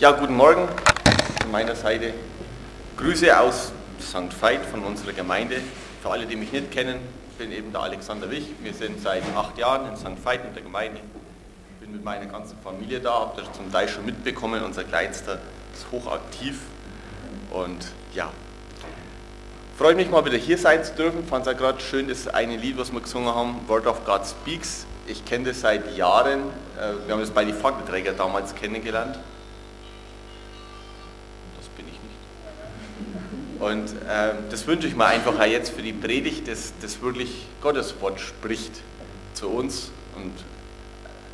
Ja, guten Morgen von meiner Seite. Grüße aus St. Veit von unserer Gemeinde. Für alle, die mich nicht kennen, ich bin eben der Alexander Wich. Wir sind seit acht Jahren in St. Veit in der Gemeinde. Ich bin mit meiner ganzen Familie da, habt ihr zum Teil schon mitbekommen. Unser Kleinster ist hochaktiv. Und ja, freue mich mal wieder hier sein zu dürfen. Fand es ja gerade schön, das eine Lied, was wir gesungen haben, Word of God Speaks. Ich kenne das seit Jahren. Äh, wir haben das bei den Fackelträger damals kennengelernt. Und äh, das wünsche ich mir einfach jetzt für die Predigt, dass das wirklich Gottes Wort spricht zu uns und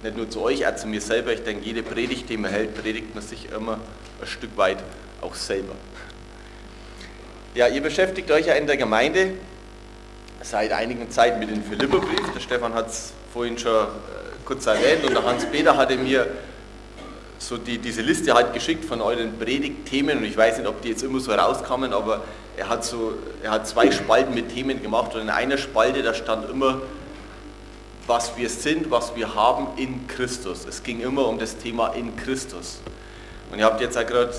nicht nur zu euch, auch zu mir selber. Ich denke, jede Predigt, die man hält, predigt man sich immer ein Stück weit auch selber. Ja, ihr beschäftigt euch ja in der Gemeinde seit einigen Zeit mit dem Philipperbrief. Der Stefan hat es vorhin schon äh, kurz erwähnt und der Hans-Peter hatte mir so die, diese Liste halt geschickt von euren Predigtthemen und ich weiß nicht, ob die jetzt immer so rauskamen, aber er hat, so, er hat zwei Spalten mit Themen gemacht und in einer Spalte, da stand immer, was wir sind, was wir haben in Christus. Es ging immer um das Thema in Christus. Und ihr habt jetzt ja gerade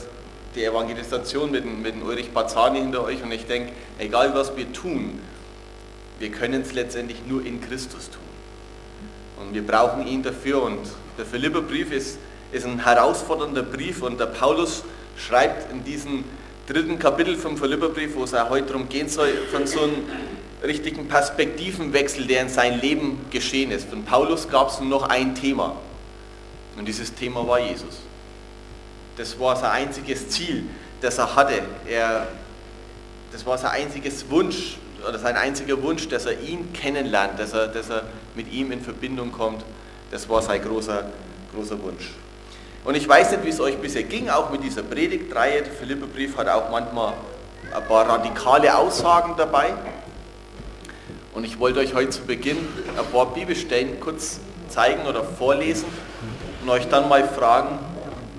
die Evangelisation mit, mit dem Ulrich Bazzani hinter euch und ich denke, egal was wir tun, wir können es letztendlich nur in Christus tun. Und wir brauchen ihn dafür und der Philipperbrief ist ist ein herausfordernder Brief und der Paulus schreibt in diesem dritten Kapitel vom Philipperbrief, wo es auch heute darum gehen soll, von so einem richtigen Perspektivenwechsel, der in seinem Leben geschehen ist. Von Paulus gab es nur noch ein Thema und dieses Thema war Jesus. Das war sein einziges Ziel, das er hatte. Er, das war sein einziges Wunsch oder sein einziger Wunsch, dass er ihn kennenlernt, dass er, dass er mit ihm in Verbindung kommt. Das war sein großer, großer Wunsch. Und ich weiß nicht, wie es euch bisher ging, auch mit dieser Predigtreihe. Der Philipperbrief hat auch manchmal ein paar radikale Aussagen dabei. Und ich wollte euch heute zu Beginn ein paar Bibelstellen kurz zeigen oder vorlesen und euch dann mal fragen,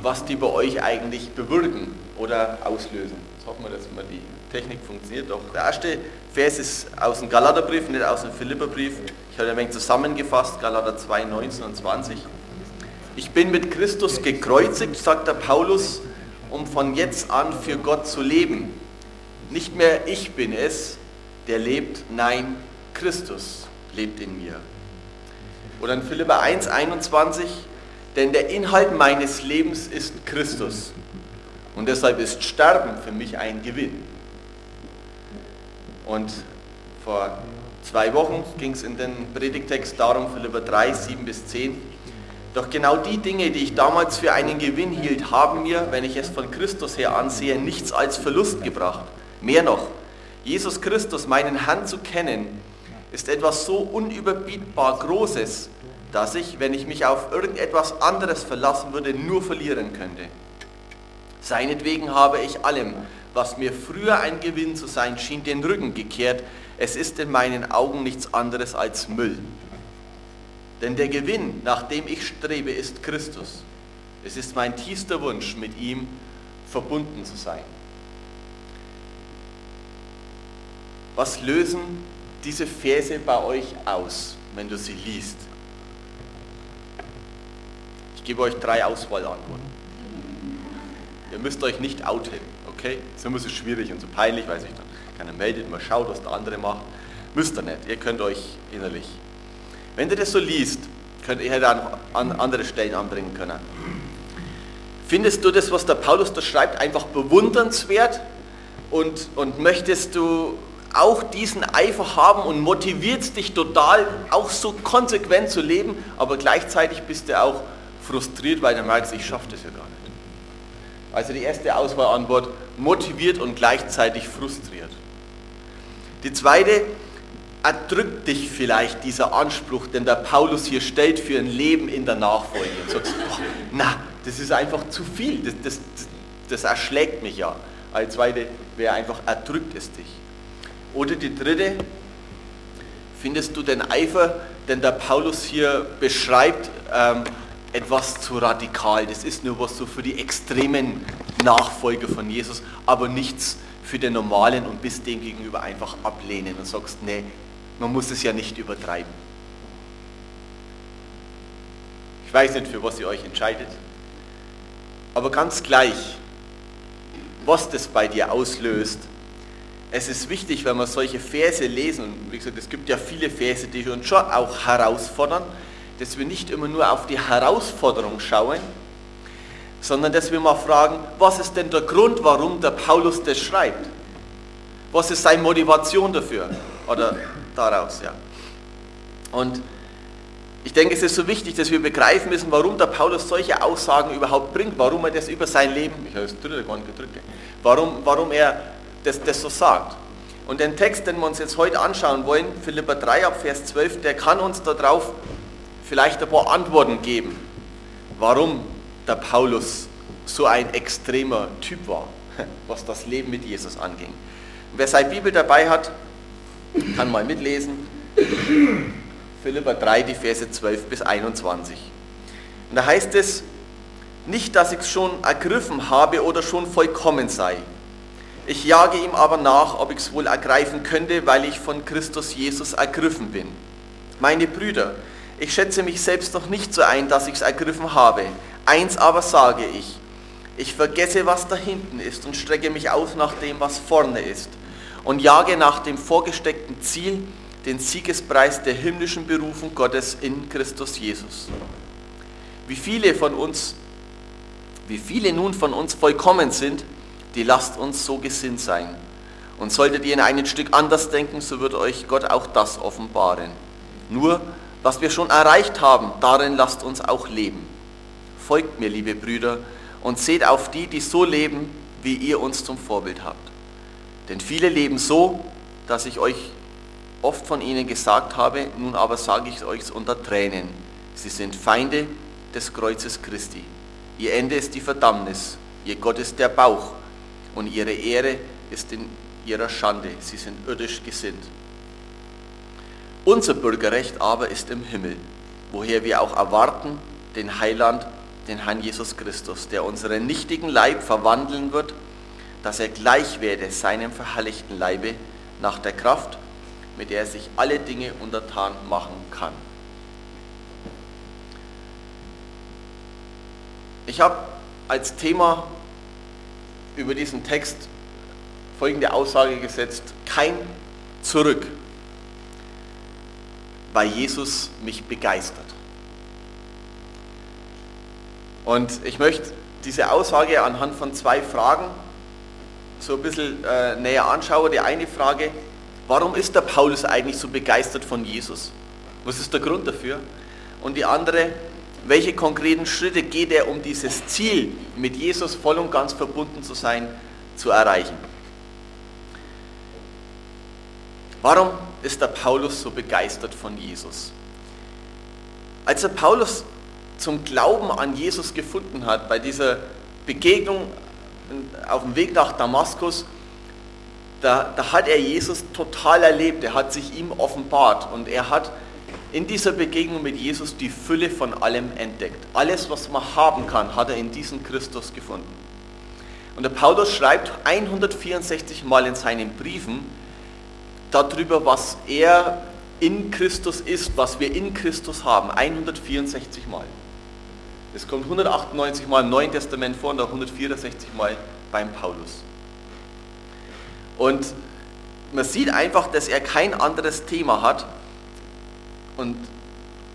was die bei euch eigentlich bewirken oder auslösen. Jetzt hoffen wir, dass mal die Technik funktioniert. Doch der erste Vers ist aus dem Galaterbrief, nicht aus dem Philipperbrief. Ich habe ein wenig zusammengefasst, Galater 2, 19 und 20. Ich bin mit Christus gekreuzigt, sagt der Paulus, um von jetzt an für Gott zu leben. Nicht mehr ich bin es, der lebt, nein, Christus lebt in mir. Oder in Philipper 1, 21, denn der Inhalt meines Lebens ist Christus. Und deshalb ist Sterben für mich ein Gewinn. Und vor zwei Wochen ging es in den Predigtext darum, Philipper 3, 7 bis 10, doch genau die Dinge, die ich damals für einen Gewinn hielt, haben mir, wenn ich es von Christus her ansehe, nichts als Verlust gebracht. Mehr noch, Jesus Christus, meinen Herrn zu kennen, ist etwas so unüberbietbar Großes, dass ich, wenn ich mich auf irgendetwas anderes verlassen würde, nur verlieren könnte. Seinetwegen habe ich allem, was mir früher ein Gewinn zu sein schien, den Rücken gekehrt. Es ist in meinen Augen nichts anderes als Müll. Denn der Gewinn, nach dem ich strebe, ist Christus. Es ist mein tiefster Wunsch, mit ihm verbunden zu sein. Was lösen diese Verse bei euch aus, wenn du sie liest? Ich gebe euch drei Auswahlantworten. Ihr müsst euch nicht outen, okay? Ist so schwierig und so peinlich, weil sich dann keiner meldet, man schaut, was der andere macht. Müsst ihr nicht, ihr könnt euch innerlich wenn du das so liest, könnt ihr dann an andere Stellen anbringen können. Findest du das, was der Paulus da schreibt, einfach bewundernswert und, und möchtest du auch diesen Eifer haben und motiviert dich total, auch so konsequent zu leben, aber gleichzeitig bist du auch frustriert, weil du merkst, ich schaffe das ja gar nicht. Also die erste Auswahlantwort, motiviert und gleichzeitig frustriert. Die zweite, erdrückt dich vielleicht dieser Anspruch, den der Paulus hier stellt für ein Leben in der Nachfolge. Und sagst, boah, na, das ist einfach zu viel, das, das, das erschlägt mich ja. Als zweite wäre einfach, erdrückt es dich. Oder die dritte, findest du den Eifer, den der Paulus hier beschreibt, ähm, etwas zu radikal. Das ist nur was so für die extremen Nachfolger von Jesus, aber nichts für den normalen und bist dem gegenüber einfach ablehnen und sagst, nee, man muss es ja nicht übertreiben. Ich weiß nicht, für was ihr euch entscheidet. Aber ganz gleich, was das bei dir auslöst, es ist wichtig, wenn wir solche Verse lesen, und wie gesagt, es gibt ja viele Verse, die uns schon auch herausfordern, dass wir nicht immer nur auf die Herausforderung schauen, sondern dass wir mal fragen, was ist denn der Grund, warum der Paulus das schreibt? Was ist seine Motivation dafür? Oder daraus, ja. Und ich denke, es ist so wichtig, dass wir begreifen müssen, warum der Paulus solche Aussagen überhaupt bringt, warum er das über sein Leben, ich habe das dritte gar nicht gedrückt, warum, warum er das, das so sagt. Und den Text, den wir uns jetzt heute anschauen wollen, Philippa 3 ab Vers 12, der kann uns darauf vielleicht ein paar Antworten geben, warum der Paulus so ein extremer Typ war, was das Leben mit Jesus anging. wer seine Bibel dabei hat, kann mal mitlesen. Philippa 3, die Verse 12 bis 21. Und da heißt es, nicht, dass ich es schon ergriffen habe oder schon vollkommen sei. Ich jage ihm aber nach, ob ich es wohl ergreifen könnte, weil ich von Christus Jesus ergriffen bin. Meine Brüder, ich schätze mich selbst noch nicht so ein, dass ich es ergriffen habe. Eins aber sage ich, ich vergesse, was da hinten ist und strecke mich aus nach dem, was vorne ist und jage nach dem vorgesteckten Ziel, den Siegespreis der himmlischen Berufung Gottes in Christus Jesus. Wie viele von uns, wie viele nun von uns vollkommen sind, die lasst uns so gesinnt sein. Und solltet ihr in ein Stück anders denken, so wird euch Gott auch das offenbaren. Nur, was wir schon erreicht haben, darin lasst uns auch leben. Folgt mir, liebe Brüder, und seht auf die, die so leben, wie ihr uns zum Vorbild habt. Denn viele leben so, dass ich euch oft von ihnen gesagt habe, nun aber sage ich es euch unter Tränen. Sie sind Feinde des Kreuzes Christi. Ihr Ende ist die Verdammnis, ihr Gott ist der Bauch und ihre Ehre ist in ihrer Schande. Sie sind irdisch gesinnt. Unser Bürgerrecht aber ist im Himmel, woher wir auch erwarten den Heiland, den Herrn Jesus Christus, der unseren nichtigen Leib verwandeln wird, dass er gleich werde seinem verherrlichten Leibe nach der Kraft, mit der er sich alle Dinge untertan machen kann. Ich habe als Thema über diesen Text folgende Aussage gesetzt, kein Zurück, weil Jesus mich begeistert. Und ich möchte diese Aussage anhand von zwei Fragen so ein bisschen äh, näher anschauen. Die eine Frage, Warum ist der Paulus eigentlich so begeistert von Jesus? Was ist der Grund dafür? Und die andere, welche konkreten Schritte geht er, um dieses Ziel, mit Jesus voll und ganz verbunden zu sein, zu erreichen? Warum ist der Paulus so begeistert von Jesus? Als er Paulus zum Glauben an Jesus gefunden hat, bei dieser Begegnung auf dem Weg nach Damaskus, da, da hat er Jesus total erlebt, er hat sich ihm offenbart und er hat in dieser Begegnung mit Jesus die Fülle von allem entdeckt. Alles, was man haben kann, hat er in diesem Christus gefunden. Und der Paulus schreibt 164 Mal in seinen Briefen darüber, was er in Christus ist, was wir in Christus haben. 164 Mal. Es kommt 198 Mal im Neuen Testament vor und 164 Mal beim Paulus. Und man sieht einfach, dass er kein anderes Thema hat und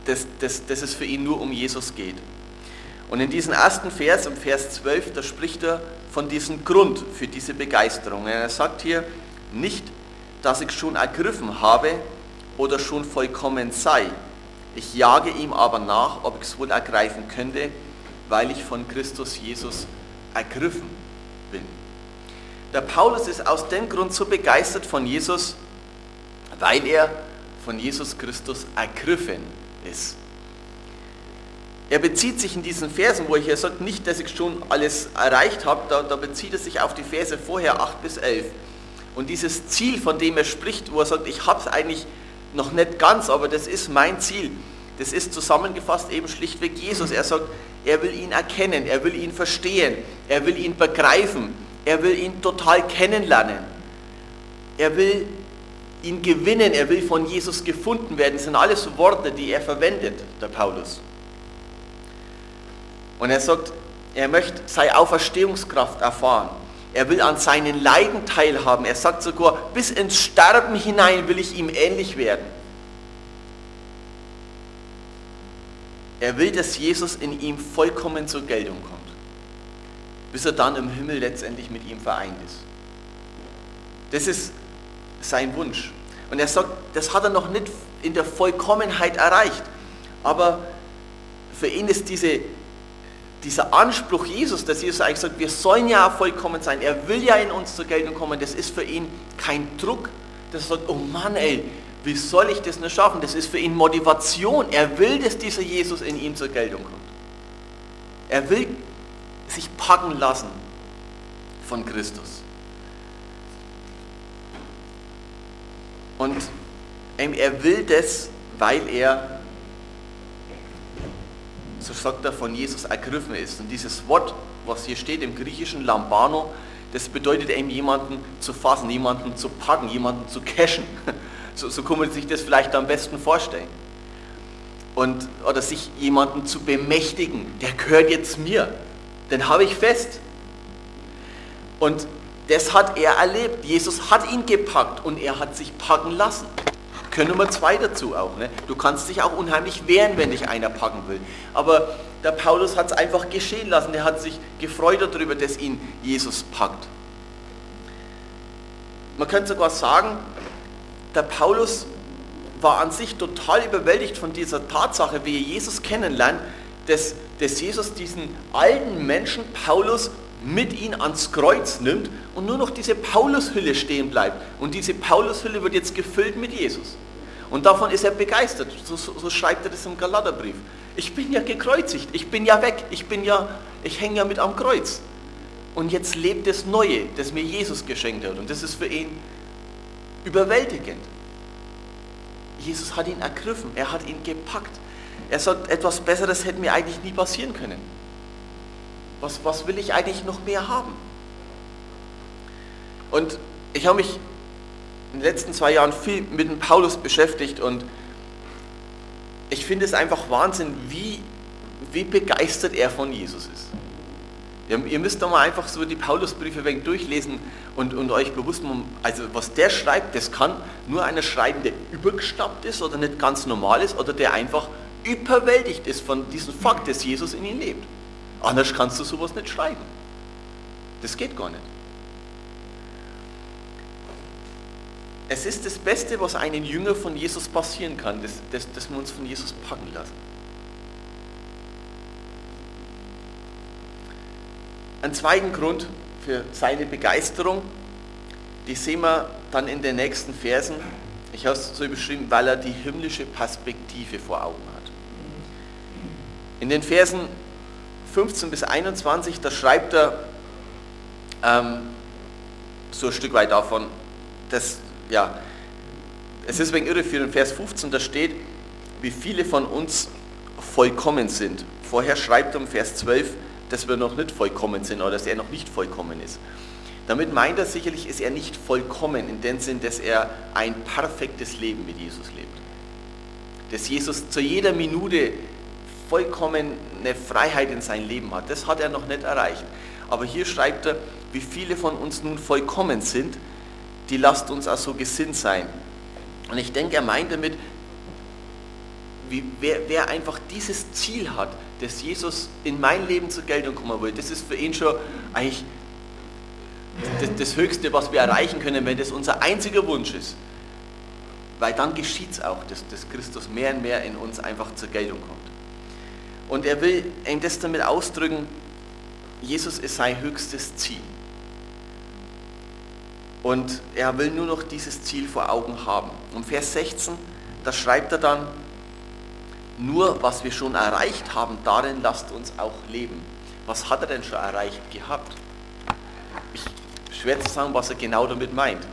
dass, dass, dass es für ihn nur um Jesus geht. Und in diesem ersten Vers, im Vers 12, da spricht er von diesem Grund für diese Begeisterung. Er sagt hier nicht, dass ich schon ergriffen habe oder schon vollkommen sei. Ich jage ihm aber nach, ob ich es wohl ergreifen könnte, weil ich von Christus Jesus ergriffen bin. Der Paulus ist aus dem Grund so begeistert von Jesus, weil er von Jesus Christus ergriffen ist. Er bezieht sich in diesen Versen, wo ich ja sagt, nicht, dass ich schon alles erreicht habe, da, da bezieht er sich auf die Verse vorher 8 bis 11. Und dieses Ziel, von dem er spricht, wo er sagt, ich habe es eigentlich noch nicht ganz, aber das ist mein Ziel. Das ist zusammengefasst eben schlichtweg Jesus. Er sagt, er will ihn erkennen, er will ihn verstehen, er will ihn begreifen, er will ihn total kennenlernen. Er will ihn gewinnen. Er will von Jesus gefunden werden. Das sind alles Worte, die er verwendet, der Paulus. Und er sagt, er möchte seine Auferstehungskraft erfahren. Er will an seinen Leiden teilhaben. Er sagt sogar, bis ins Sterben hinein will ich ihm ähnlich werden. Er will, dass Jesus in ihm vollkommen zur Geltung kommt, bis er dann im Himmel letztendlich mit ihm vereint ist. Das ist sein Wunsch. Und er sagt, das hat er noch nicht in der Vollkommenheit erreicht. Aber für ihn ist diese, dieser Anspruch Jesus, dass Jesus eigentlich sagt, wir sollen ja vollkommen sein, er will ja in uns zur Geltung kommen, das ist für ihn kein Druck, dass er sagt, oh Mann, ey, wie soll ich das nicht schaffen? Das ist für ihn Motivation. Er will, dass dieser Jesus in ihm zur Geltung kommt. Er will sich packen lassen von Christus. Und er will das, weil er, so sagt er, von Jesus ergriffen ist. Und dieses Wort, was hier steht im griechischen Lambano, das bedeutet eben jemanden zu fassen, jemanden zu packen, jemanden zu cashen. So, so kann man sich das vielleicht am besten vorstellen. Und, oder sich jemanden zu bemächtigen, der gehört jetzt mir, den habe ich fest. Und das hat er erlebt. Jesus hat ihn gepackt und er hat sich packen lassen. Können Nummer zwei dazu auch. Ne? Du kannst dich auch unheimlich wehren, wenn dich einer packen will. Aber der Paulus hat es einfach geschehen lassen. Er hat sich gefreut darüber, dass ihn Jesus packt. Man könnte sogar sagen, der Paulus war an sich total überwältigt von dieser Tatsache, wie er Jesus kennenlernt, dass, dass Jesus diesen alten Menschen Paulus mit ihm ans Kreuz nimmt und nur noch diese Paulushülle stehen bleibt. Und diese Paulushülle wird jetzt gefüllt mit Jesus. Und davon ist er begeistert. So, so, so schreibt er das im Galaterbrief. Ich bin ja gekreuzigt, ich bin ja weg, ich bin ja, ich hänge ja mit am Kreuz. Und jetzt lebt das Neue, das mir Jesus geschenkt hat. Und das ist für ihn überwältigend. Jesus hat ihn ergriffen, er hat ihn gepackt. Er sagt, etwas Besseres hätte mir eigentlich nie passieren können. Was, was will ich eigentlich noch mehr haben? Und ich habe mich in den letzten zwei Jahren viel mit dem Paulus beschäftigt und ich finde es einfach Wahnsinn, wie, wie begeistert er von Jesus ist. Ihr müsst doch mal einfach so die Paulusbriefe wenig durchlesen und, und euch bewusst machen, also was der schreibt, das kann nur einer schreiben, der übergestappt ist oder nicht ganz normal ist oder der einfach überwältigt ist von diesem Fakt, dass Jesus in ihm lebt. Anders kannst du sowas nicht schreiben. Das geht gar nicht. Es ist das Beste, was einem Jünger von Jesus passieren kann, dass, dass, dass wir uns von Jesus packen lassen. Einen zweiten Grund für seine Begeisterung, die sehen wir dann in den nächsten Versen. Ich habe es so beschrieben, weil er die himmlische Perspektive vor Augen hat. In den Versen 15 bis 21, da schreibt er ähm, so ein Stück weit davon, dass, ja, es ist wegen irreführend, Vers 15, da steht, wie viele von uns vollkommen sind. Vorher schreibt er im Vers 12, dass wir noch nicht vollkommen sind oder dass er noch nicht vollkommen ist. Damit meint er sicherlich, ist er nicht vollkommen in dem Sinn, dass er ein perfektes Leben mit Jesus lebt. Dass Jesus zu jeder Minute vollkommen eine Freiheit in sein Leben hat. Das hat er noch nicht erreicht. Aber hier schreibt er, wie viele von uns nun vollkommen sind, die lasst uns auch so gesinnt sein. Und ich denke, er meint damit, wie, wer, wer einfach dieses Ziel hat, dass Jesus in mein Leben zur Geltung kommen will, das ist für ihn schon eigentlich das, das Höchste, was wir erreichen können, wenn das unser einziger Wunsch ist. Weil dann geschieht es auch, dass, dass Christus mehr und mehr in uns einfach zur Geltung kommt. Und er will ihm das damit ausdrücken, Jesus ist sein höchstes Ziel. Und er will nur noch dieses Ziel vor Augen haben. Und Vers 16, da schreibt er dann, nur was wir schon erreicht haben, darin lasst uns auch leben. Was hat er denn schon erreicht gehabt? Ich, schwer zu sagen, was er genau damit meint.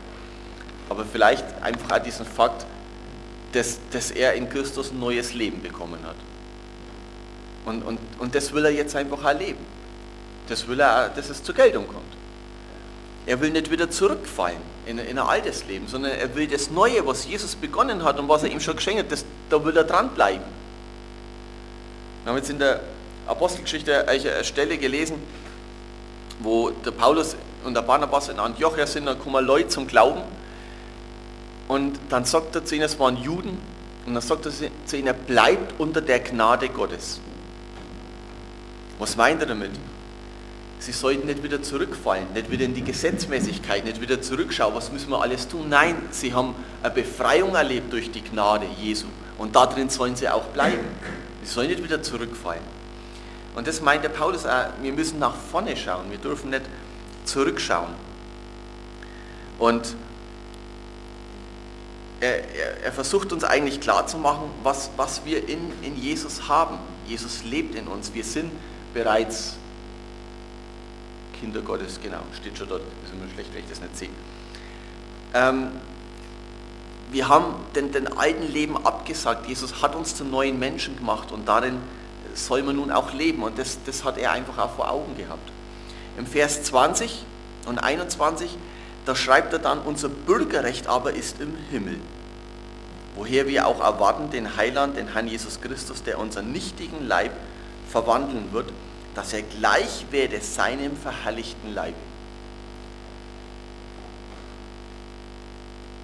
Aber vielleicht einfach diesen Fakt, dass, dass er in Christus ein neues Leben bekommen hat. Und, und, und das will er jetzt einfach erleben. Das will er, dass es zur Geltung kommt. Er will nicht wieder zurückfallen in, in ein altes Leben, sondern er will das Neue, was Jesus begonnen hat und was er ihm schon geschenkt hat, das, da will er dranbleiben. Wir haben jetzt in der Apostelgeschichte eine Stelle gelesen, wo der Paulus und der Barnabas in Antiochia sind, dann kommen Leute zum Glauben und dann sagt er zu ihnen, es waren Juden, und dann sagt er zu ihnen, bleibt unter der Gnade Gottes. Was meint er damit? Sie sollten nicht wieder zurückfallen, nicht wieder in die Gesetzmäßigkeit, nicht wieder zurückschauen, was müssen wir alles tun. Nein, sie haben eine Befreiung erlebt durch die Gnade Jesu und darin sollen sie auch bleiben. Sie sollen nicht wieder zurückfallen. Und das meint der Paulus auch, wir müssen nach vorne schauen, wir dürfen nicht zurückschauen. Und er, er, er, versucht uns eigentlich klarzumachen, was, was wir in, in Jesus haben. Jesus lebt in uns. Wir sind bereits Kinder Gottes, genau, steht schon dort, ist immer schlecht, wenn ich das nicht sehe. Ähm, wir haben den, den alten Leben abgesagt. Jesus hat uns zu neuen Menschen gemacht und darin soll man nun auch leben. Und das, das hat er einfach auch vor Augen gehabt. Im Vers 20 und 21, da schreibt er dann, unser Bürgerrecht aber ist im Himmel, woher wir auch erwarten den Heiland, den Herrn Jesus Christus, der unseren nichtigen Leib verwandeln wird dass er gleich werde seinem verherrlichten Leibe.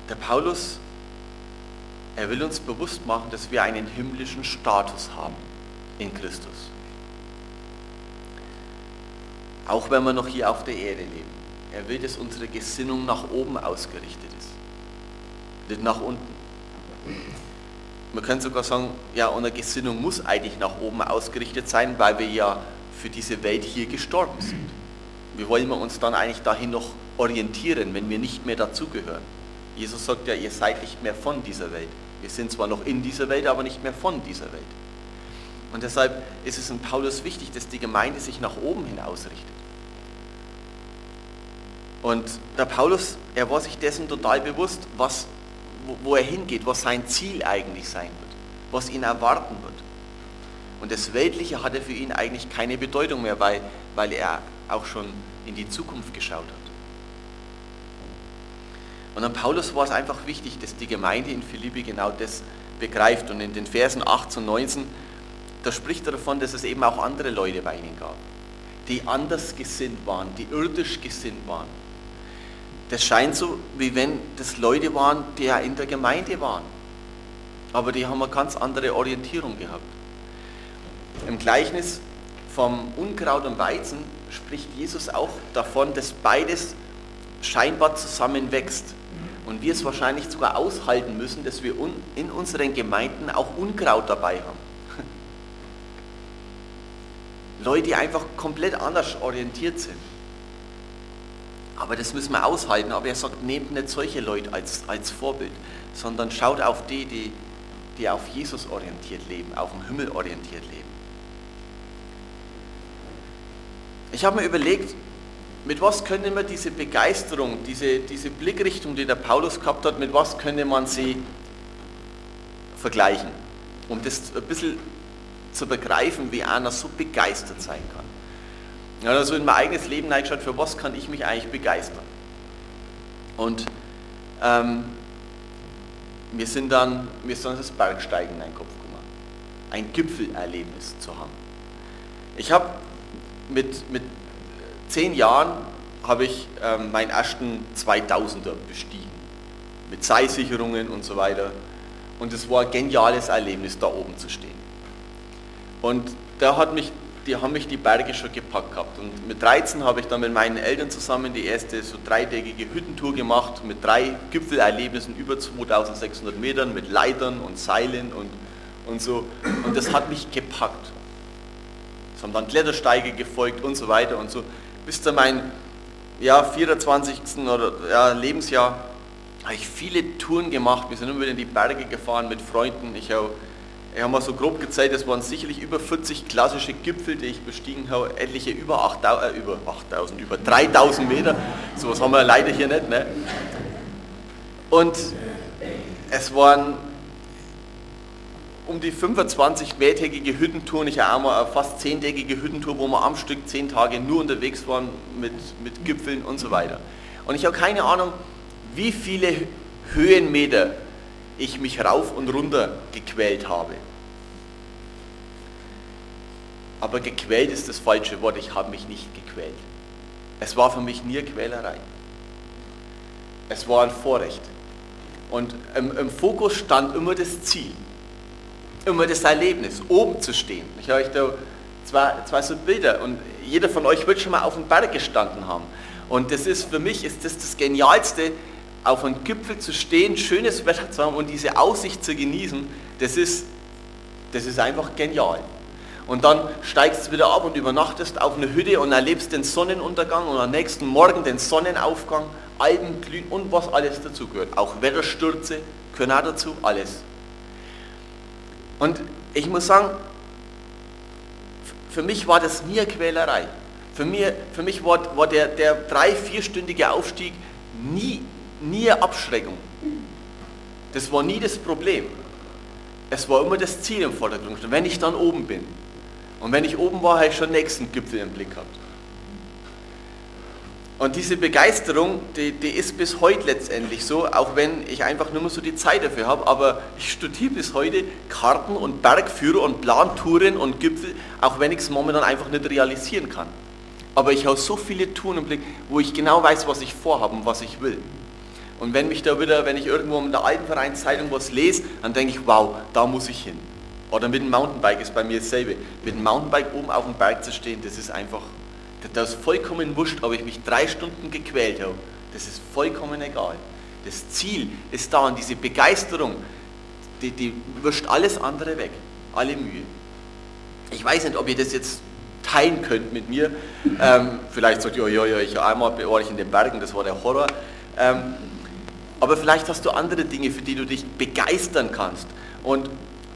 Der Paulus, er will uns bewusst machen, dass wir einen himmlischen Status haben in Christus. Auch wenn wir noch hier auf der Erde leben. Er will, dass unsere Gesinnung nach oben ausgerichtet ist, nicht nach unten. Man könnte sogar sagen, ja, unsere Gesinnung muss eigentlich nach oben ausgerichtet sein, weil wir ja für diese Welt hier gestorben sind. Wie wollen wir uns dann eigentlich dahin noch orientieren, wenn wir nicht mehr dazugehören? Jesus sagt ja, ihr seid nicht mehr von dieser Welt. Wir sind zwar noch in dieser Welt, aber nicht mehr von dieser Welt. Und deshalb ist es in Paulus wichtig, dass die Gemeinde sich nach oben hin ausrichtet. Und der Paulus, er war sich dessen total bewusst, was, wo, er hingeht, was sein Ziel eigentlich sein wird, was ihn erwarten wird. Und das Weltliche hatte für ihn eigentlich keine Bedeutung mehr, weil, weil er auch schon in die Zukunft geschaut hat. Und an Paulus war es einfach wichtig, dass die Gemeinde in Philippi genau das begreift. Und in den Versen 8 und 19, da spricht er davon, dass es eben auch andere Leute bei ihnen gab, die anders gesinnt waren, die irdisch gesinnt waren. Das scheint so, wie wenn das Leute waren, die ja in der Gemeinde waren. Aber die haben eine ganz andere Orientierung gehabt. Im Gleichnis vom Unkraut und Weizen spricht Jesus auch davon, dass beides scheinbar zusammen wächst. Und wir es wahrscheinlich sogar aushalten müssen, dass wir in unseren Gemeinden auch Unkraut dabei haben. Leute, die einfach komplett anders orientiert sind. Aber das müssen wir aushalten. Aber er sagt, nehmt nicht solche Leute als, als Vorbild, sondern schaut auf die, die, die auf Jesus orientiert leben, auf den Himmel orientiert leben. Ich habe mir überlegt, mit was könnte man diese Begeisterung, diese, diese Blickrichtung, die der Paulus gehabt hat, mit was könnte man sie vergleichen, um das ein bisschen zu begreifen, wie einer so begeistert sein kann. Ja, also in mein eigenes Leben reingeschaut, für was kann ich mich eigentlich begeistern? Und ähm, wir sind dann, wir sind das Bergsteigen in den Kopf gekommen, ein Gipfelerlebnis zu haben. Ich habe mit, mit zehn Jahren habe ich ähm, meinen ersten 2000er bestiegen. Mit Seilsicherungen und so weiter. Und es war ein geniales Erlebnis, da oben zu stehen. Und da hat mich, die haben mich die Berge schon gepackt gehabt. Und mit 13 habe ich dann mit meinen Eltern zusammen die erste so dreitägige Hüttentour gemacht, mit drei Gipfelerlebnissen über 2600 Metern, mit Leitern und Seilen und, und so. Und das hat mich gepackt. Es haben dann Klettersteige gefolgt und so weiter und so. Bis zu meinem ja, 24. Oder, ja, Lebensjahr habe ich viele Touren gemacht. Wir sind immer wieder in die Berge gefahren mit Freunden. Ich habe ich habe mal so grob gezeigt, es waren sicherlich über 40 klassische Gipfel, die ich bestiegen habe, etliche über 8000, äh, über 8000, über 3000 Meter. Sowas haben wir leider hier nicht. Ne? Und es waren um die 25 mehrtägige Hüttentour, ich habe einmal eine fast zehntägige Hüttentour, wo wir am Stück zehn Tage nur unterwegs waren mit, mit Gipfeln und so weiter. Und ich habe keine Ahnung, wie viele Höhenmeter ich mich rauf und runter gequält habe. Aber gequält ist das falsche Wort. Ich habe mich nicht gequält. Es war für mich nie Quälerei. Es war ein Vorrecht. Und im, im Fokus stand immer das Ziel. Immer das Erlebnis, oben zu stehen. Ich habe euch da zwei, zwei so Bilder und jeder von euch wird schon mal auf dem Berg gestanden haben. Und das ist für mich ist das das Genialste, auf einem Gipfel zu stehen, schönes Wetter zu haben und diese Aussicht zu genießen. Das ist, das ist einfach genial. Und dann steigst du wieder ab und übernachtest auf einer Hütte und erlebst den Sonnenuntergang und am nächsten Morgen den Sonnenaufgang, Alpenglühen und was alles dazugehört. Auch Wetterstürze können auch dazu, alles. Und ich muss sagen, für mich war das nie eine Quälerei. Für mich, für mich war, war der, der drei-, vierstündige Aufstieg nie, nie Abschreckung. Das war nie das Problem. Es war immer das Ziel im Vordergrund. Und wenn ich dann oben bin, und wenn ich oben war, habe ich schon den nächsten Gipfel im Blick gehabt. Und diese Begeisterung, die, die ist bis heute letztendlich so, auch wenn ich einfach nur so die Zeit dafür habe, aber ich studiere bis heute Karten und Bergführer und Plantouren und Gipfel, auch wenn ich es momentan einfach nicht realisieren kann. Aber ich habe so viele Touren im Blick, wo ich genau weiß, was ich vorhabe und was ich will. Und wenn mich da wieder, wenn ich irgendwo in der Alpenvereinszeitung was lese, dann denke ich, wow, da muss ich hin. Oder mit dem Mountainbike ist bei mir dasselbe. Mit dem Mountainbike oben auf dem Berg zu stehen, das ist einfach, das ist vollkommen wurscht, ob ich mich drei Stunden gequält habe. Das ist vollkommen egal. Das Ziel ist da und diese Begeisterung, die, die wischt alles andere weg. Alle Mühe. Ich weiß nicht, ob ihr das jetzt teilen könnt mit mir. Ähm, vielleicht sagt ihr, ja, ja, ich einmal war ich in den Bergen, das war der Horror. Ähm, aber vielleicht hast du andere Dinge, für die du dich begeistern kannst. Und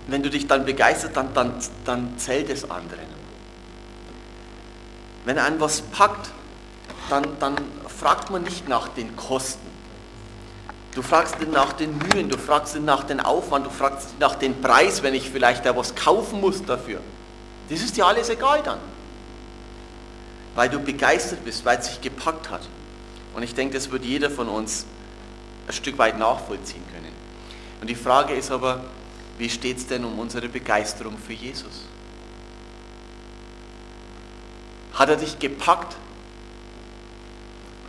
wenn du dich dann begeisterst, dann, dann, dann zählt es anderen. Wenn einen was packt, dann, dann fragt man nicht nach den Kosten. Du fragst nach den Mühen, du fragst nach den Aufwand, du fragst nach den Preis, wenn ich vielleicht da was kaufen muss dafür. Das ist dir alles egal dann. Weil du begeistert bist, weil es sich gepackt hat. Und ich denke, das wird jeder von uns ein Stück weit nachvollziehen können. Und die Frage ist aber, wie steht es denn um unsere Begeisterung für Jesus? Hat er dich gepackt?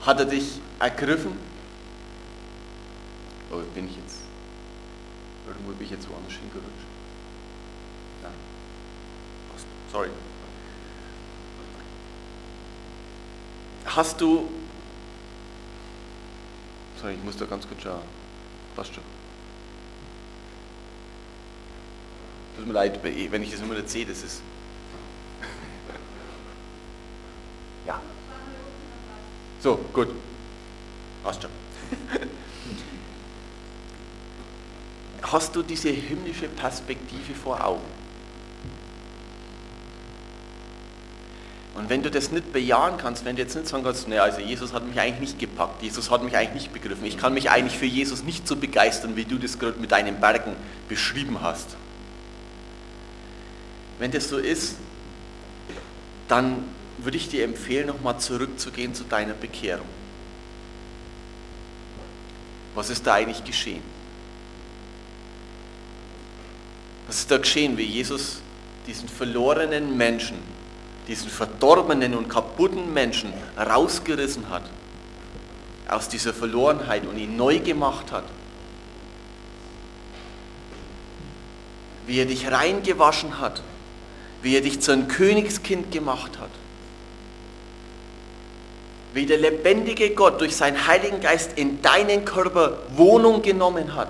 Hat er dich ergriffen? Oh, bin ich jetzt, irgendwo bin ich jetzt woanders hingerutscht. Ja. Sorry. Hast du, sorry, ich muss da ganz kurz schauen. Passt schon. Tut mir leid, wenn ich das immer nicht sehe, das ist. ja. So, gut. Passt schon. Hast du diese himmlische Perspektive vor Augen? Und wenn du das nicht bejahen kannst, wenn du jetzt nicht sagen kannst, naja, also Jesus hat mich eigentlich nicht gepackt, Jesus hat mich eigentlich nicht begriffen, ich kann mich eigentlich für Jesus nicht so begeistern, wie du das gerade mit deinen Bergen beschrieben hast. Wenn das so ist, dann würde ich dir empfehlen, nochmal zurückzugehen zu deiner Bekehrung. Was ist da eigentlich geschehen? Was ist da geschehen, wie Jesus diesen verlorenen Menschen, diesen verdorbenen und kaputten Menschen rausgerissen hat aus dieser Verlorenheit und ihn neu gemacht hat? Wie er dich reingewaschen hat wie er dich zu einem Königskind gemacht hat. Wie der lebendige Gott durch seinen Heiligen Geist in deinen Körper Wohnung genommen hat.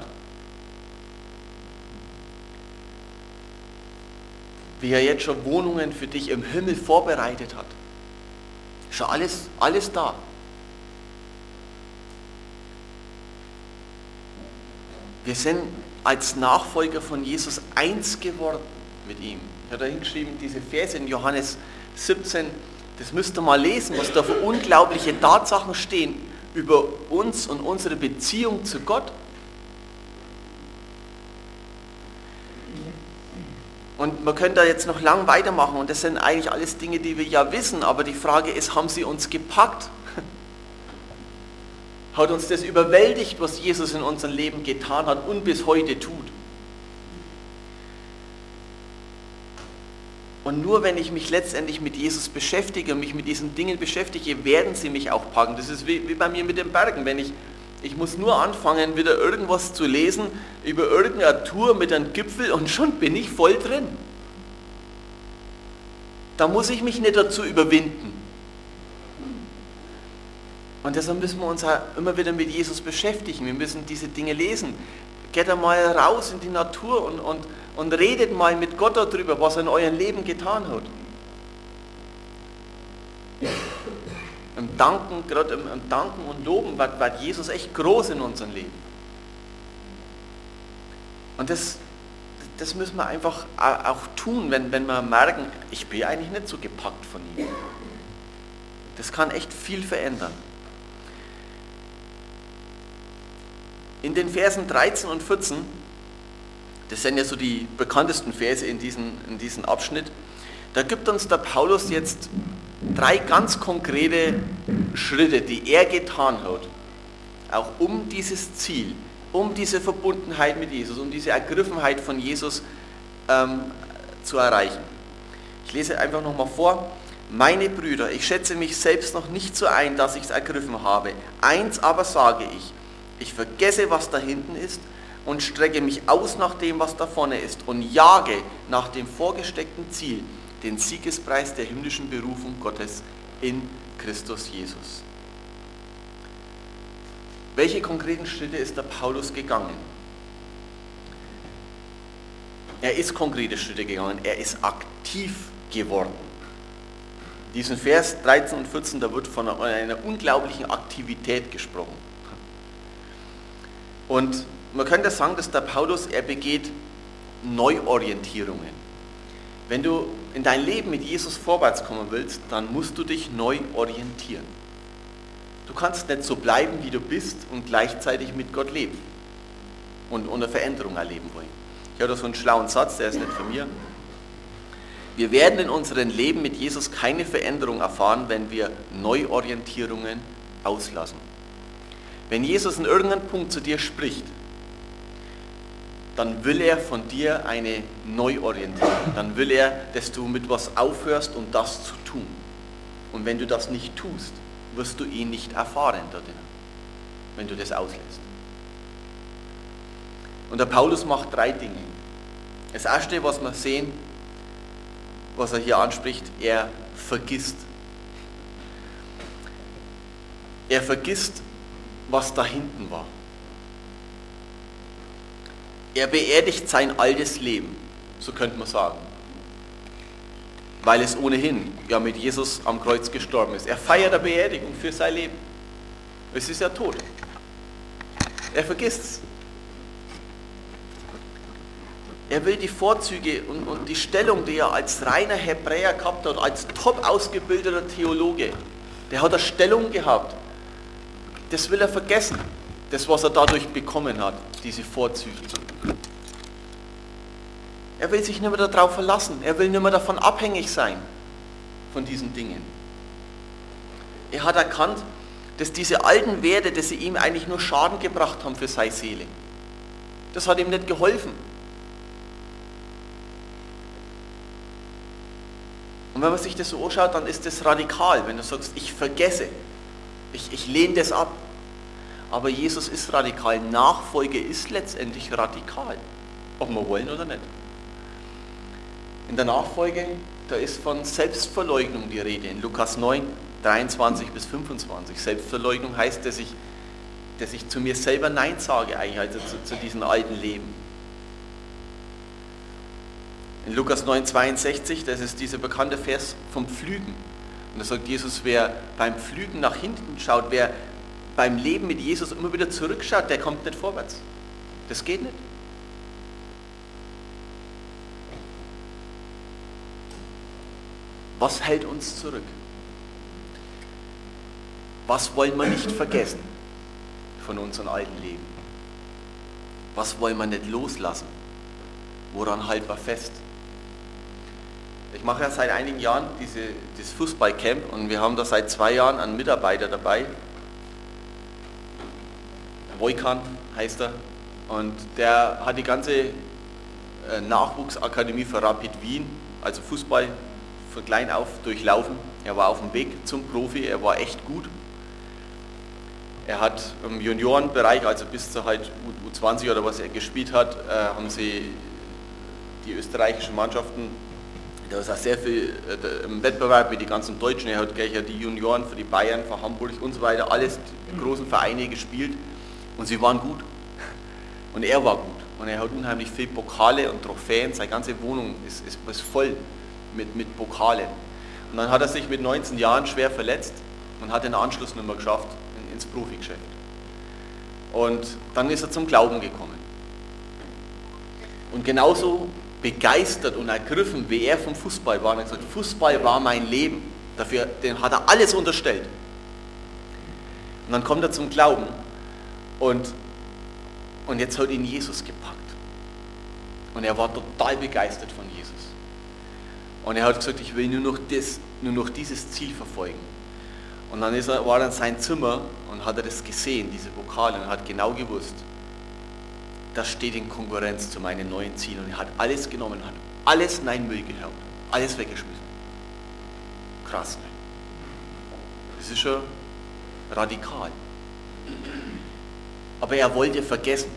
Wie er jetzt schon Wohnungen für dich im Himmel vorbereitet hat. Schon alles, alles da. Wir sind als Nachfolger von Jesus eins geworden mit ihm. Ich habe da hingeschrieben, diese Verse in Johannes 17, das müsst ihr mal lesen, was da für unglaubliche Tatsachen stehen über uns und unsere Beziehung zu Gott. Und man könnte da jetzt noch lang weitermachen und das sind eigentlich alles Dinge, die wir ja wissen, aber die Frage ist, haben sie uns gepackt? Hat uns das überwältigt, was Jesus in unserem Leben getan hat und bis heute tut? Und nur wenn ich mich letztendlich mit Jesus beschäftige und mich mit diesen Dingen beschäftige, werden sie mich auch packen. Das ist wie, wie bei mir mit den Bergen. Wenn ich, ich muss nur anfangen, wieder irgendwas zu lesen über irgendeine Tour mit einem Gipfel und schon bin ich voll drin. Da muss ich mich nicht dazu überwinden. Und deshalb müssen wir uns immer wieder mit Jesus beschäftigen. Wir müssen diese Dinge lesen. Geht einmal raus in die Natur und, und, und redet mal mit Gott darüber, was er in eurem Leben getan hat. Danken, gerade im, im Danken und Loben, war, war Jesus echt groß in unserem Leben. Und das, das müssen wir einfach auch tun, wenn, wenn wir merken, ich bin eigentlich nicht so gepackt von ihm. Das kann echt viel verändern. In den Versen 13 und 14, das sind ja so die bekanntesten Verse in diesem in diesen Abschnitt, da gibt uns der Paulus jetzt drei ganz konkrete Schritte, die er getan hat, auch um dieses Ziel, um diese Verbundenheit mit Jesus, um diese Ergriffenheit von Jesus ähm, zu erreichen. Ich lese einfach nochmal vor. Meine Brüder, ich schätze mich selbst noch nicht so ein, dass ich es ergriffen habe. Eins aber sage ich, ich vergesse, was da hinten ist und strecke mich aus nach dem, was da vorne ist und jage nach dem vorgesteckten Ziel, den Siegespreis der himmlischen Berufung Gottes in Christus Jesus. Welche konkreten Schritte ist der Paulus gegangen? Er ist konkrete Schritte gegangen, er ist aktiv geworden. Diesen Vers 13 und 14, da wird von einer unglaublichen Aktivität gesprochen. Und man könnte sagen, dass der Paulus, er begeht Neuorientierungen. Wenn du in dein Leben mit Jesus vorwärts kommen willst, dann musst du dich neu orientieren. Du kannst nicht so bleiben, wie du bist und gleichzeitig mit Gott leben und eine Veränderung erleben wollen. Ich habe da so einen schlauen Satz, der ist nicht von mir. Wir werden in unserem Leben mit Jesus keine Veränderung erfahren, wenn wir Neuorientierungen auslassen. Wenn Jesus in irgendeinem Punkt zu dir spricht, dann will er von dir eine Neuorientierung. Dann will er, dass du mit was aufhörst, um das zu tun. Und wenn du das nicht tust, wirst du ihn nicht erfahren wenn du das auslässt. Und der Paulus macht drei Dinge. Das erste, was wir sehen, was er hier anspricht, er vergisst. Er vergisst was da hinten war. Er beerdigt sein altes Leben, so könnte man sagen. Weil es ohnehin ja mit Jesus am Kreuz gestorben ist. Er feiert eine Beerdigung für sein Leben. Es ist ja tot. Er vergisst es. Er will die Vorzüge und, und, die Stellung, die er als reiner Hebräer gehabt hat, als top ausgebildeter Theologe, der hat eine Stellung gehabt, das will er vergessen, das, was er dadurch bekommen hat, diese Vorzüge. Er will sich nicht mehr darauf verlassen, er will nicht mehr davon abhängig sein, von diesen Dingen. Er hat erkannt, dass diese alten Werte, dass sie ihm eigentlich nur Schaden gebracht haben für seine Seele. Das hat ihm nicht geholfen. Und wenn man sich das so anschaut, dann ist das radikal, wenn du sagst, ich vergesse, ich, ich lehne das ab. Aber Jesus ist radikal. Nachfolge ist letztendlich radikal. Ob wir wollen oder nicht. In der Nachfolge, da ist von Selbstverleugnung die Rede. In Lukas 9, 23 bis 25. Selbstverleugnung heißt, dass ich, dass ich zu mir selber Nein sage, eigentlich, also zu, zu diesem alten Leben. In Lukas 9, 62, das ist dieser bekannte Vers vom Pflügen. Und da sagt Jesus, wer beim Pflügen nach hinten schaut, wer beim Leben mit Jesus immer wieder zurückschaut, der kommt nicht vorwärts. Das geht nicht. Was hält uns zurück? Was wollen wir nicht vergessen von unserem alten Leben? Was wollen wir nicht loslassen? Woran halten wir fest? Ich mache ja seit einigen Jahren diese, dieses Fußballcamp und wir haben da seit zwei Jahren einen Mitarbeiter dabei. Wojkan heißt er. Und der hat die ganze äh, Nachwuchsakademie für Rapid Wien also Fußball von klein auf durchlaufen. Er war auf dem Weg zum Profi, er war echt gut. Er hat im Juniorenbereich, also bis zu halt U20 oder was er gespielt hat, äh, haben sie die österreichischen Mannschaften, da ist auch sehr viel äh, im Wettbewerb mit den ganzen Deutschen, er hat gleich ja die Junioren für die Bayern, für Hamburg und so weiter, alles die großen Vereine gespielt und sie waren gut. Und er war gut. Und er hat unheimlich viele Pokale und Trophäen, seine ganze Wohnung ist, ist, ist voll mit, mit Pokalen. Und dann hat er sich mit 19 Jahren schwer verletzt und hat den Anschluss nicht mehr geschafft ins Profigeschäft. Und dann ist er zum Glauben gekommen. Und genauso begeistert und ergriffen, wie er vom Fußball war, er hat gesagt, Fußball war mein Leben. Dafür den hat er alles unterstellt. Und dann kommt er zum Glauben und, und jetzt hat ihn Jesus gepackt. Und er war total begeistert von Jesus. Und er hat gesagt, ich will nur noch, das, nur noch dieses Ziel verfolgen. Und dann ist er, war er in sein Zimmer und hat er das gesehen, diese Vokale, und hat genau gewusst, das steht in Konkurrenz zu meinen neuen Zielen. Und er hat alles genommen, hat alles in einen Müll gehauen, alles weggeschmissen. Krass, ne? Das ist schon radikal. Aber er wollte vergessen.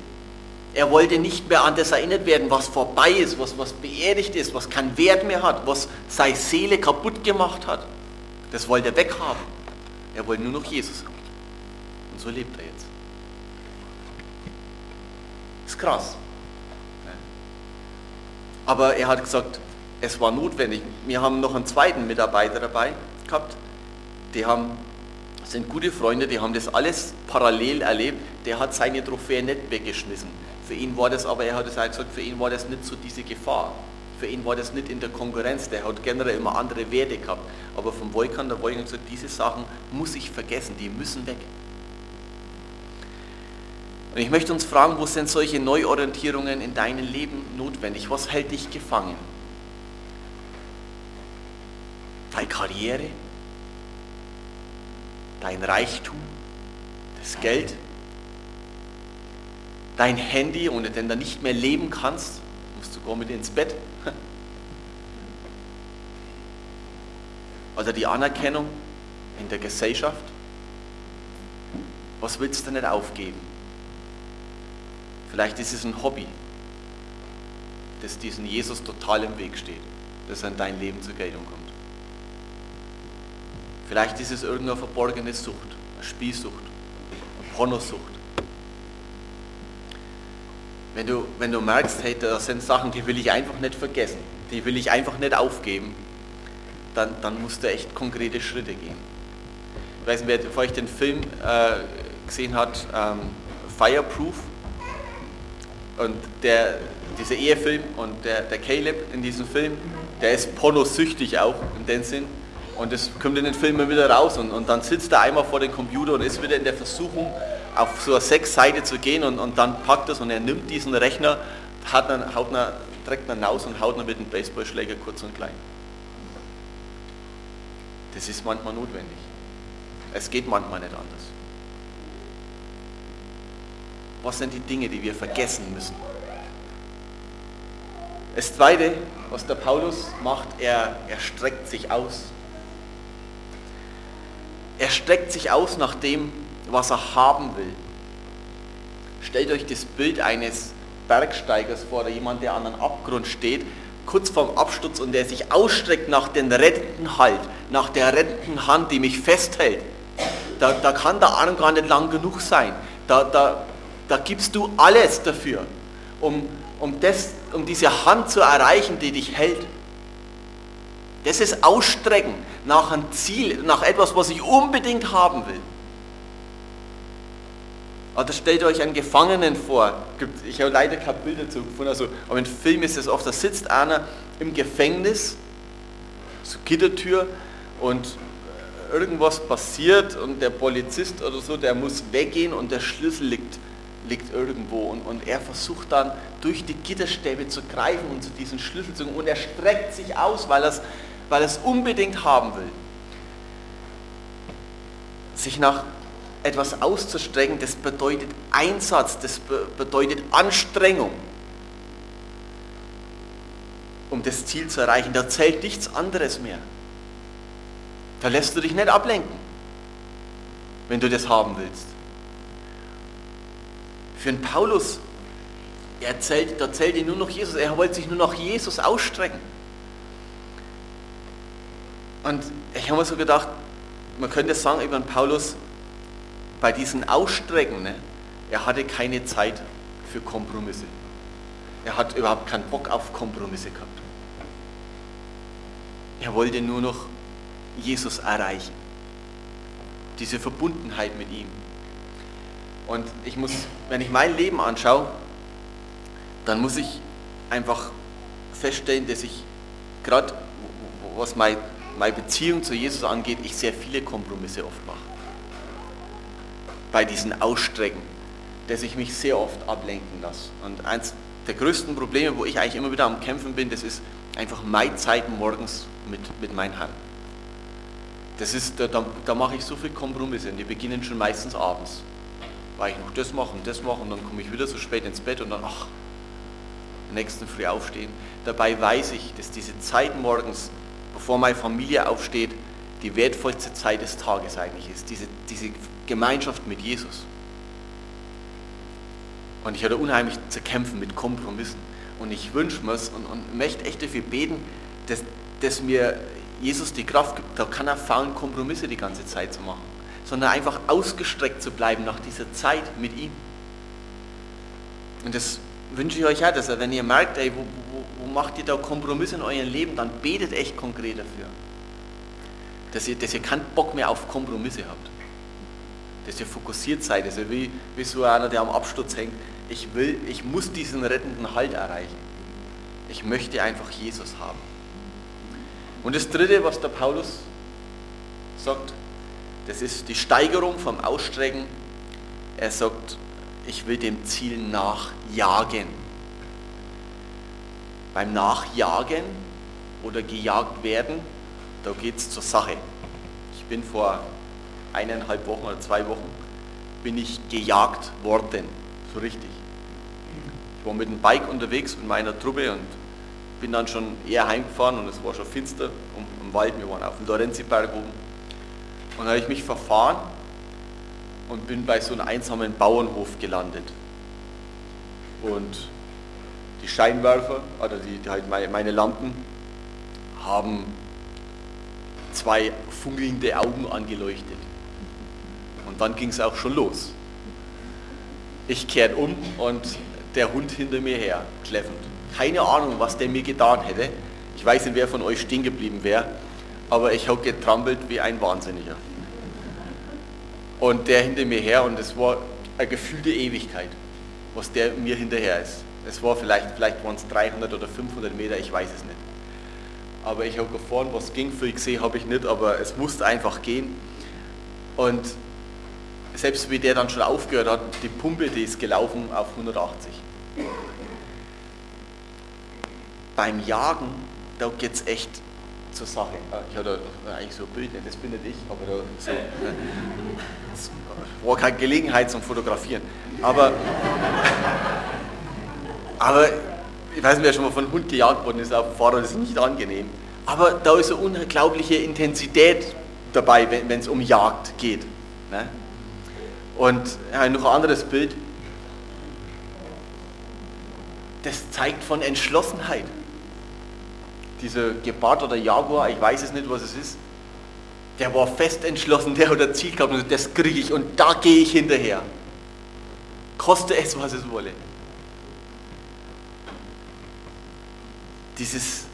Er wollte nicht mehr an das erinnert werden, was vorbei ist, was, was beerdigt ist, was keinen Wert mehr hat, was seine Seele kaputt gemacht hat. Das wollte er weghaben. Er wollte nur noch Jesus haben. Und so lebt er jetzt. Ist krass. Aber er hat gesagt, es war notwendig. Wir haben noch einen zweiten Mitarbeiter dabei gehabt. Die haben, sind gute Freunde, die haben das alles parallel erlebt. Der hat seine Trophäe nicht weggeschmissen. Für ihn war das aber, er hat es halt gesagt, für ihn war das nicht so diese Gefahr. Für ihn war das nicht in der Konkurrenz, der hat generell immer andere Werte gehabt. Aber vom Volkan, der Volkan gesagt, diese Sachen muss ich vergessen, die müssen weg. Und ich möchte uns fragen, wo sind solche Neuorientierungen in deinem Leben notwendig? Was hält dich gefangen? Deine Karriere? Dein Reichtum? Das Geld? Dein Handy, ohne den du nicht mehr leben kannst? Musst du gar mit ins Bett? Oder die Anerkennung in der Gesellschaft? Was willst du nicht aufgeben? Vielleicht ist es ein Hobby, das diesen Jesus total im Weg steht, das an dein Leben zur Geltung kommt. Vielleicht ist es irgendeine verborgene Sucht, eine Spielsucht, eine Pornosucht. Wenn du, wenn du merkst, hey, das sind Sachen, die will ich einfach nicht vergessen, die will ich einfach nicht aufgeben, dann, dann musst du echt konkrete Schritte gehen. Ich weiß nicht, wer vor euch den Film äh, gesehen hat, ähm, Fireproof, und der, dieser Ehefilm und der, der Caleb in diesem Film, der ist pornosüchtig auch in dem Sinn. Und das kommt in den Filmen wieder raus und, und dann sitzt er einmal vor dem Computer und ist wieder in der Versuchung, auf so eine Sechsseite zu gehen und, und dann packt es und er nimmt diesen Rechner, hat einen, haut einen, trägt ihn raus und haut ihn mit dem Baseballschläger kurz und klein. Das ist manchmal notwendig. Es geht manchmal nicht anders. Was sind die Dinge, die wir vergessen müssen? Das Zweite, was der Paulus macht, er, er streckt sich aus. Er streckt sich aus nach dem, was er haben will. Stellt euch das Bild eines Bergsteigers vor, oder jemand, der an einem Abgrund steht, kurz vorm Absturz und der sich ausstreckt nach dem rettenden Halt, nach der rettenden Hand, die mich festhält. Da, da kann der Arm gar nicht lang genug sein. Da, da, da gibst du alles dafür, um, um, das, um diese Hand zu erreichen, die dich hält. Das ist Ausstrecken nach einem Ziel, nach etwas, was ich unbedingt haben will. Oder stellt euch einen Gefangenen vor. Ich habe leider kein Bild dazu gefunden, also, aber im Film ist es oft, da sitzt einer im Gefängnis, so Gittertür, und irgendwas passiert und der Polizist oder so, der muss weggehen und der Schlüssel liegt liegt irgendwo und, und er versucht dann durch die Gitterstäbe zu greifen und zu diesem Schlüssel zu kommen und er streckt sich aus, weil er es weil er's unbedingt haben will. Sich nach etwas auszustrecken, das bedeutet Einsatz, das bedeutet Anstrengung. um das Ziel zu erreichen. Da zählt nichts anderes mehr. Da lässt du dich nicht ablenken, wenn du das haben willst. Für einen Paulus, er zählt, da zählt ihn nur noch Jesus. Er wollte sich nur nach Jesus ausstrecken. Und ich habe mir so gedacht, man könnte sagen über den Paulus, bei diesen Ausstrecken, ne, er hatte keine Zeit für Kompromisse. Er hat überhaupt keinen Bock auf Kompromisse gehabt. Er wollte nur noch Jesus erreichen. Diese Verbundenheit mit ihm. Und ich muss, wenn ich mein Leben anschaue, dann muss ich einfach feststellen, dass ich gerade, was meine, Beziehung zu Jesus angeht, ich sehr viele Kompromisse oft mache. Bei diesen Ausstrecken, dass ich mich sehr oft ablenken lasse. Und eins der größten Probleme, wo ich eigentlich immer wieder am Kämpfen bin, das ist einfach meine Zeit morgens mit, mit meinem Herrn. Das ist, da, da, da mache ich so viele Kompromisse und die beginnen schon meistens abends. Weil ich noch das mache und das mache und dann komme ich wieder so spät ins Bett und dann, ach, nächsten Früh aufstehen. Dabei weiß ich, dass diese Zeit morgens, bevor meine Familie aufsteht, die wertvollste Zeit des Tages eigentlich ist. Diese, diese Gemeinschaft mit Jesus. Und ich hatte unheimlich zu kämpfen mit Kompromissen. Und ich wünsche mir es und, und möchte echt dafür beten, dass, dass mir Jesus die Kraft gibt, da kann er faulen Kompromisse die ganze Zeit zu machen, sondern einfach ausgestreckt zu bleiben nach dieser Zeit mit ihm. Und das wünsche ich euch auch, dass ihr, wenn ihr merkt, ey, wo, wo, wo macht ihr da Kompromisse in eurem Leben, dann betet echt konkret dafür. Dass ihr, dass ihr keinen Bock mehr auf Kompromisse habt. Dass ihr fokussiert seid, ihr wie, wie so einer, der am Absturz hängt, ich will, ich muss diesen rettenden Halt erreichen. Ich möchte einfach Jesus haben. Und das dritte, was der Paulus sagt, das ist die Steigerung vom Ausstrecken. Er sagt, ich will dem Ziel nachjagen. Beim Nachjagen oder gejagt werden, da geht es zur Sache. Ich bin vor eineinhalb Wochen oder zwei Wochen, bin ich gejagt worden, so richtig. Ich war mit dem Bike unterwegs mit meiner Truppe und bin dann schon eher heimgefahren und es war schon finster im Wald, wir waren auf dem Lorenziberg oben. Und dann habe ich mich verfahren und bin bei so einem einsamen Bauernhof gelandet. Und die Scheinwerfer, oder die, die halt meine Lampen, haben zwei funkelnde Augen angeleuchtet. Und dann ging es auch schon los. Ich kehrt um und der Hund hinter mir her, kläffend. Keine Ahnung, was der mir getan hätte. Ich weiß nicht, wer von euch stehen geblieben wäre, aber ich habe getrampelt wie ein Wahnsinniger. Und der hinter mir her und es war eine gefühlte Ewigkeit, was der mir hinterher ist. Es war vielleicht, vielleicht waren es 300 oder 500 Meter, ich weiß es nicht. Aber ich habe gefahren, was ging, für ich gesehen habe ich nicht, aber es musste einfach gehen. Und selbst wie der dann schon aufgehört hat, die Pumpe, die ist gelaufen auf 180. Beim Jagen, da geht es echt zur Sache. Ah, ich hatte eigentlich so ein Bild, das bin nicht ich, aber da so, das war keine Gelegenheit zum Fotografieren. Aber, aber ich weiß nicht, wer schon mal von Hund gejagt worden ist auf dem Fahrrad, das ist nicht angenehm. Aber da ist eine unglaubliche Intensität dabei, wenn es um Jagd geht. Ne? Und ja, noch ein anderes Bild. Das zeigt von Entschlossenheit. Dieser Gepard oder Jaguar, ich weiß es nicht, was es ist, der war fest entschlossen, der hat ein Ziel gehabt und das kriege ich und da gehe ich hinterher. Koste es, was es wolle. Dieses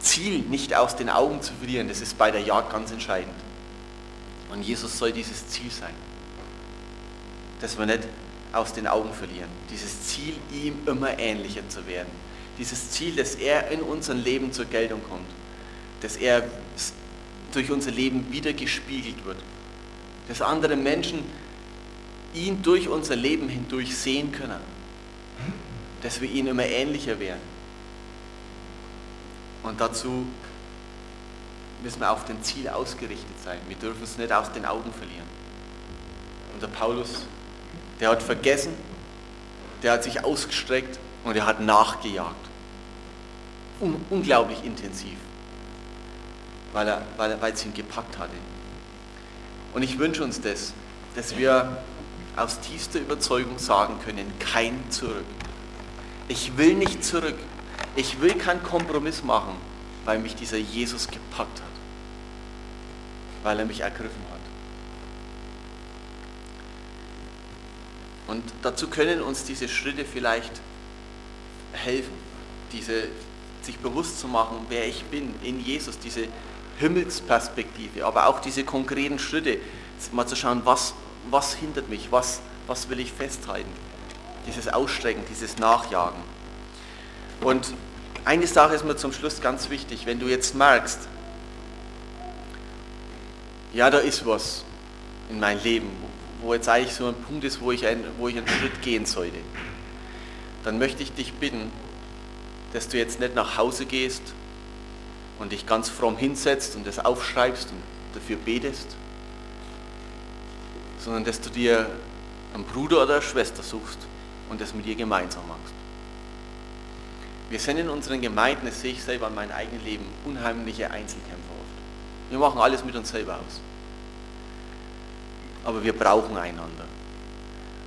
Ziel nicht aus den Augen zu verlieren, das ist bei der Jagd ganz entscheidend. Und Jesus soll dieses Ziel sein dass wir nicht aus den Augen verlieren. Dieses Ziel, ihm immer ähnlicher zu werden. Dieses Ziel, dass er in unserem Leben zur Geltung kommt. Dass er durch unser Leben wieder gespiegelt wird. Dass andere Menschen ihn durch unser Leben hindurch sehen können. Dass wir ihn immer ähnlicher werden. Und dazu müssen wir auf den Ziel ausgerichtet sein. Wir dürfen es nicht aus den Augen verlieren. Und der Paulus der hat vergessen, der hat sich ausgestreckt und er hat nachgejagt. un unglaublich intensiv, weil, er, weil, er, weil es ihn gepackt hatte. Und ich wünsche uns das, dass wir aus tiefster Überzeugung sagen können, kein Zurück. Ich will nicht zurück. Ich will keinen Kompromiss machen, weil mich dieser Jesus gepackt hat, weil er mich ergriffen hat. Und dazu können uns diese Schritte vielleicht helfen, diese, sich bewusst zu machen, wer ich bin in Jesus, diese Himmelsperspektive, aber auch diese konkreten Schritte, mal zu schauen, was, was hindert mich, was, was will ich festhalten, dieses Ausstrecken, dieses Nachjagen. Und eine Sache ist mir zum Schluss ganz wichtig, wenn du jetzt merkst, ja, da ist was in meinem Leben, wo jetzt eigentlich so ein Punkt ist, wo ich, ein, wo ich einen Schritt gehen sollte, dann möchte ich dich bitten, dass du jetzt nicht nach Hause gehst und dich ganz fromm hinsetzt und das aufschreibst und dafür betest, sondern dass du dir einen Bruder oder eine Schwester suchst und das mit ihr gemeinsam machst. Wir sind in unseren Gemeinden, das sehe ich selber in meinem eigenen Leben, unheimliche Einzelkämpfer oft. Wir machen alles mit uns selber aus aber wir brauchen einander.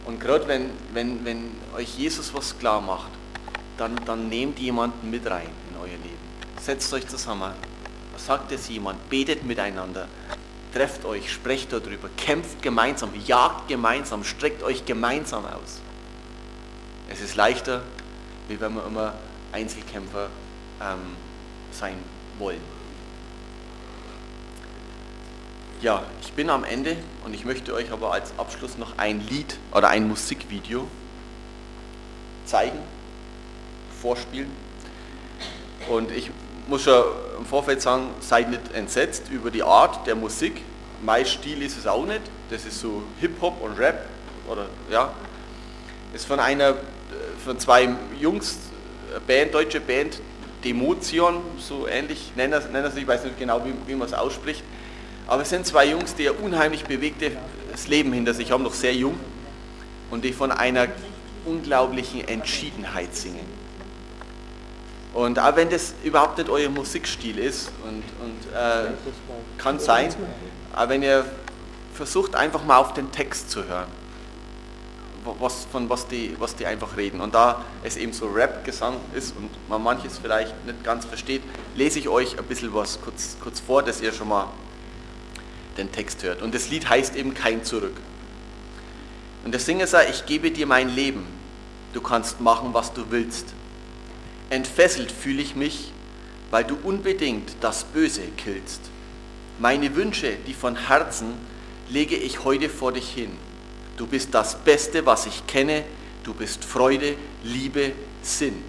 Und gerade wenn, wenn, wenn euch Jesus was klar macht, dann, dann nehmt jemanden mit rein in euer Leben. Setzt euch zusammen, sagt es jemand, betet miteinander, trefft euch, sprecht darüber, kämpft gemeinsam, jagt gemeinsam, streckt euch gemeinsam aus. Es ist leichter, wie wenn wir immer Einzelkämpfer ähm, sein wollen. Ja, ich bin am Ende und ich möchte euch aber als Abschluss noch ein Lied oder ein Musikvideo zeigen, vorspielen. Und ich muss schon im Vorfeld sagen, seid nicht entsetzt über die Art der Musik. Mein Stil ist es auch nicht. Das ist so Hip-Hop und Rap. Oder ja. Ist von einer, von zwei Jungs, Band, deutsche Band, Demotion, so ähnlich nennen sie, ich weiß nicht genau, wie, wie man es ausspricht. Aber es sind zwei Jungs, die ein unheimlich bewegtes Leben hinter sich haben, noch sehr jung, und die von einer unglaublichen Entschiedenheit singen. Und auch wenn das überhaupt nicht euer Musikstil ist, und, und äh, kann sein, aber wenn ihr versucht einfach mal auf den Text zu hören, was, von was die, was die einfach reden. Und da es eben so Rap-Gesang ist und man manches vielleicht nicht ganz versteht, lese ich euch ein bisschen was kurz, kurz vor, dass ihr schon mal den Text hört. Und das Lied heißt eben Kein Zurück. Und der Singer sagt, ich gebe dir mein Leben, du kannst machen, was du willst. Entfesselt fühle ich mich, weil du unbedingt das Böse killst. Meine Wünsche, die von Herzen, lege ich heute vor dich hin. Du bist das Beste, was ich kenne. Du bist Freude, Liebe, Sinn.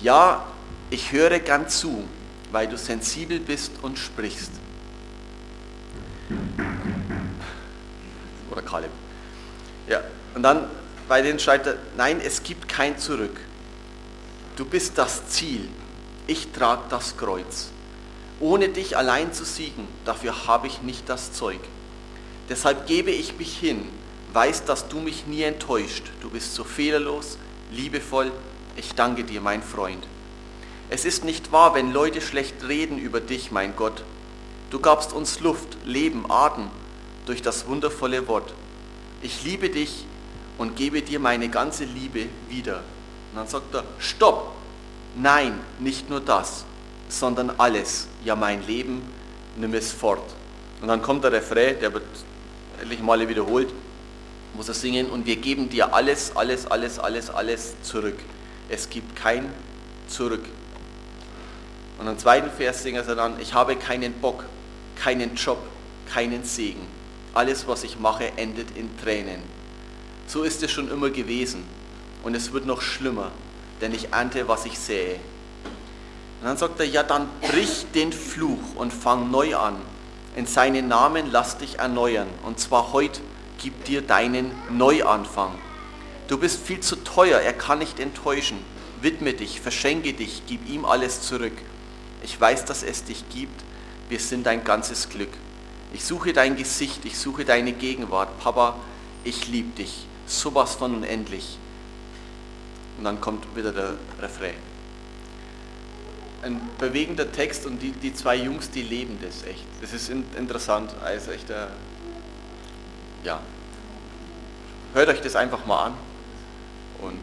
Ja, ich höre gern zu, weil du sensibel bist und sprichst. Oder Kaleb. Ja, und dann bei denen schreibt nein, es gibt kein Zurück. Du bist das Ziel. Ich trage das Kreuz. Ohne dich allein zu siegen, dafür habe ich nicht das Zeug. Deshalb gebe ich mich hin, weiß, dass du mich nie enttäuscht. Du bist so fehlerlos, liebevoll. Ich danke dir, mein Freund. Es ist nicht wahr, wenn Leute schlecht reden über dich, mein Gott. Du gabst uns Luft, Leben, Atem durch das wundervolle Wort. Ich liebe dich und gebe dir meine ganze Liebe wieder. Und dann sagt er, stopp, nein, nicht nur das, sondern alles. Ja, mein Leben, nimm es fort. Und dann kommt der Refrain, der wird etliche Male wiederholt, muss er singen, und wir geben dir alles, alles, alles, alles, alles zurück. Es gibt kein Zurück. Und im zweiten Vers singt er dann, ich habe keinen Bock keinen Job, keinen Segen. Alles, was ich mache, endet in Tränen. So ist es schon immer gewesen. Und es wird noch schlimmer, denn ich ernte, was ich sähe. Und dann sagt er, ja, dann brich den Fluch und fang neu an. In seinen Namen lass dich erneuern. Und zwar heute gib dir deinen Neuanfang. Du bist viel zu teuer, er kann nicht enttäuschen. Widme dich, verschenke dich, gib ihm alles zurück. Ich weiß, dass es dich gibt wir sind dein ganzes Glück. Ich suche dein Gesicht, ich suche deine Gegenwart. Papa, ich liebe dich. Sowas von unendlich. Und dann kommt wieder der Refrain. Ein bewegender Text und die, die zwei Jungs, die leben das echt. Das ist in, interessant, also echt, äh, ja. Hört euch das einfach mal an und